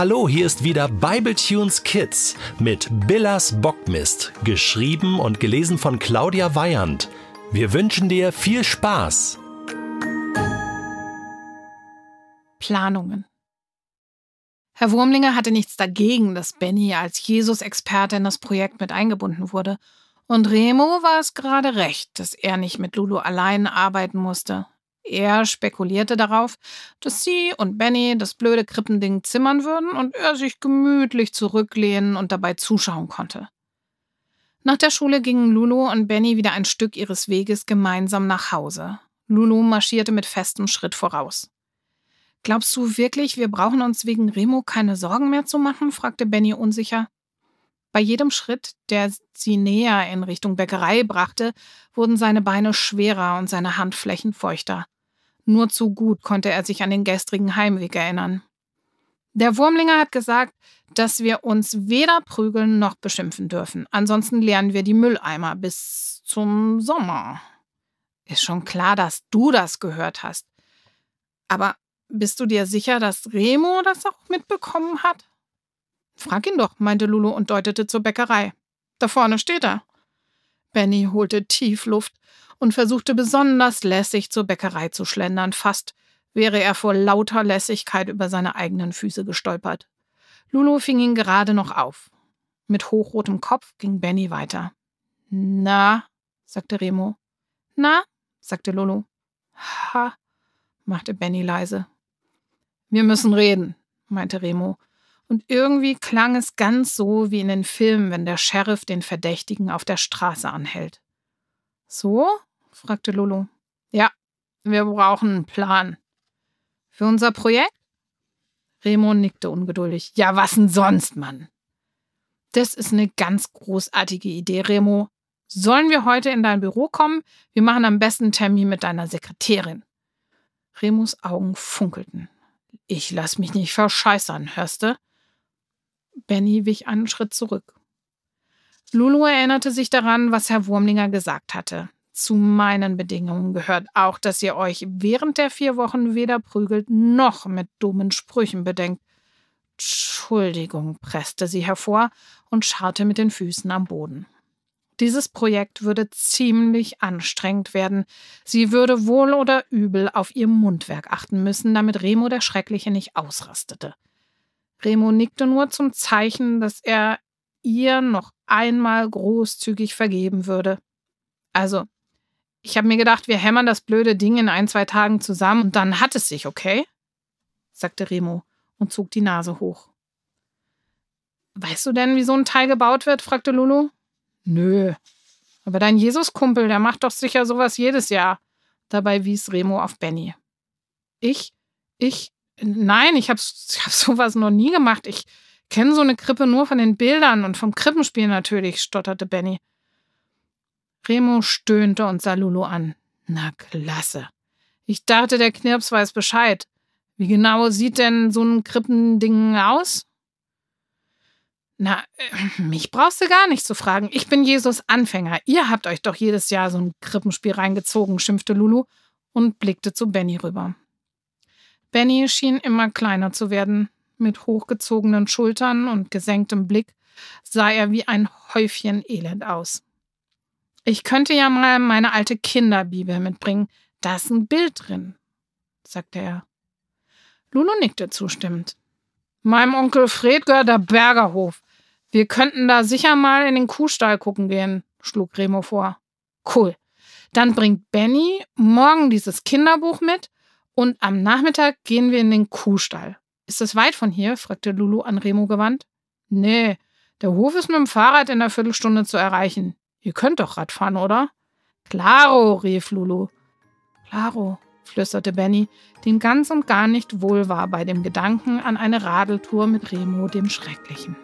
Hallo, hier ist wieder Bibletunes Kids mit Billas Bockmist, geschrieben und gelesen von Claudia Weyand. Wir wünschen dir viel Spaß. Planungen. Herr Wurmlinger hatte nichts dagegen, dass Benny als Jesus-Experte in das Projekt mit eingebunden wurde. Und Remo war es gerade recht, dass er nicht mit Lulu allein arbeiten musste. Er spekulierte darauf, dass sie und Benny das blöde Krippending zimmern würden und er sich gemütlich zurücklehnen und dabei zuschauen konnte. Nach der Schule gingen Lulu und Benny wieder ein Stück ihres Weges gemeinsam nach Hause. Lulu marschierte mit festem Schritt voraus. Glaubst du wirklich, wir brauchen uns wegen Remo keine Sorgen mehr zu machen? fragte Benny unsicher. Bei jedem Schritt, der sie näher in Richtung Bäckerei brachte, wurden seine Beine schwerer und seine Handflächen feuchter. Nur zu gut konnte er sich an den gestrigen Heimweg erinnern. Der Wurmlinger hat gesagt, dass wir uns weder prügeln noch beschimpfen dürfen. Ansonsten leeren wir die Mülleimer bis zum Sommer. Ist schon klar, dass du das gehört hast. Aber bist du dir sicher, dass Remo das auch mitbekommen hat? Frag ihn doch, meinte Lulu und deutete zur Bäckerei. Da vorne steht er. Benny holte tief Luft und versuchte besonders lässig zur Bäckerei zu schlendern, fast wäre er vor lauter Lässigkeit über seine eigenen Füße gestolpert. Lulu fing ihn gerade noch auf. Mit hochrotem Kopf ging Benny weiter. Na, sagte Remo. Na, sagte Lulu. Ha, machte Benny leise. Wir müssen reden, meinte Remo und irgendwie klang es ganz so wie in den Filmen, wenn der Sheriff den Verdächtigen auf der Straße anhält. So? fragte Lulu. Ja, wir brauchen einen Plan. Für unser Projekt? Remo nickte ungeduldig. Ja, was denn sonst, Mann? Das ist eine ganz großartige Idee, Remo. Sollen wir heute in dein Büro kommen? Wir machen am besten einen Termin mit deiner Sekretärin. Remos Augen funkelten. Ich lass mich nicht verscheißern, hörste? Benny wich einen Schritt zurück. Lulu erinnerte sich daran, was Herr Wurmlinger gesagt hatte. Zu meinen Bedingungen gehört auch, dass ihr euch während der vier Wochen weder prügelt noch mit dummen Sprüchen bedenkt. Entschuldigung, presste sie hervor und scharrte mit den Füßen am Boden. Dieses Projekt würde ziemlich anstrengend werden. Sie würde wohl oder übel auf ihr Mundwerk achten müssen, damit Remo der Schreckliche nicht ausrastete. Remo nickte nur zum Zeichen, dass er ihr noch einmal großzügig vergeben würde. Also, ich habe mir gedacht, wir hämmern das blöde Ding in ein, zwei Tagen zusammen und dann hat es sich, okay? sagte Remo und zog die Nase hoch. Weißt du denn, wie so ein Teil gebaut wird? fragte Lulu. Nö. Aber dein Jesuskumpel, der macht doch sicher sowas jedes Jahr. Dabei wies Remo auf Benny. Ich? Ich? Nein, ich habe ich hab sowas noch nie gemacht. Ich kenne so eine Krippe nur von den Bildern und vom Krippenspiel natürlich, stotterte Benny. Remo stöhnte und sah Lulu an. Na klasse. Ich dachte, der Knirps weiß Bescheid. Wie genau sieht denn so ein Krippending aus? Na, äh, mich brauchst du gar nicht zu fragen. Ich bin Jesus Anfänger. Ihr habt euch doch jedes Jahr so ein Krippenspiel reingezogen, schimpfte Lulu und blickte zu Benny rüber. Benny schien immer kleiner zu werden. Mit hochgezogenen Schultern und gesenktem Blick sah er wie ein Häufchen Elend aus. Ich könnte ja mal meine alte Kinderbibel mitbringen. Da ist ein Bild drin, sagte er. Lulu nickte zustimmend. Meinem Onkel Fred gehört der Bergerhof. Wir könnten da sicher mal in den Kuhstall gucken gehen, schlug Remo vor. Cool. Dann bringt Benny morgen dieses Kinderbuch mit und am Nachmittag gehen wir in den Kuhstall. Ist das weit von hier? fragte Lulu an Remo gewandt. Nee, der Hof ist mit dem Fahrrad in einer Viertelstunde zu erreichen. Ihr könnt doch Rad fahren, oder? Claro, rief Lulu. Claro, flüsterte Benny, dem ganz und gar nicht wohl war bei dem Gedanken an eine Radeltour mit Remo dem Schrecklichen.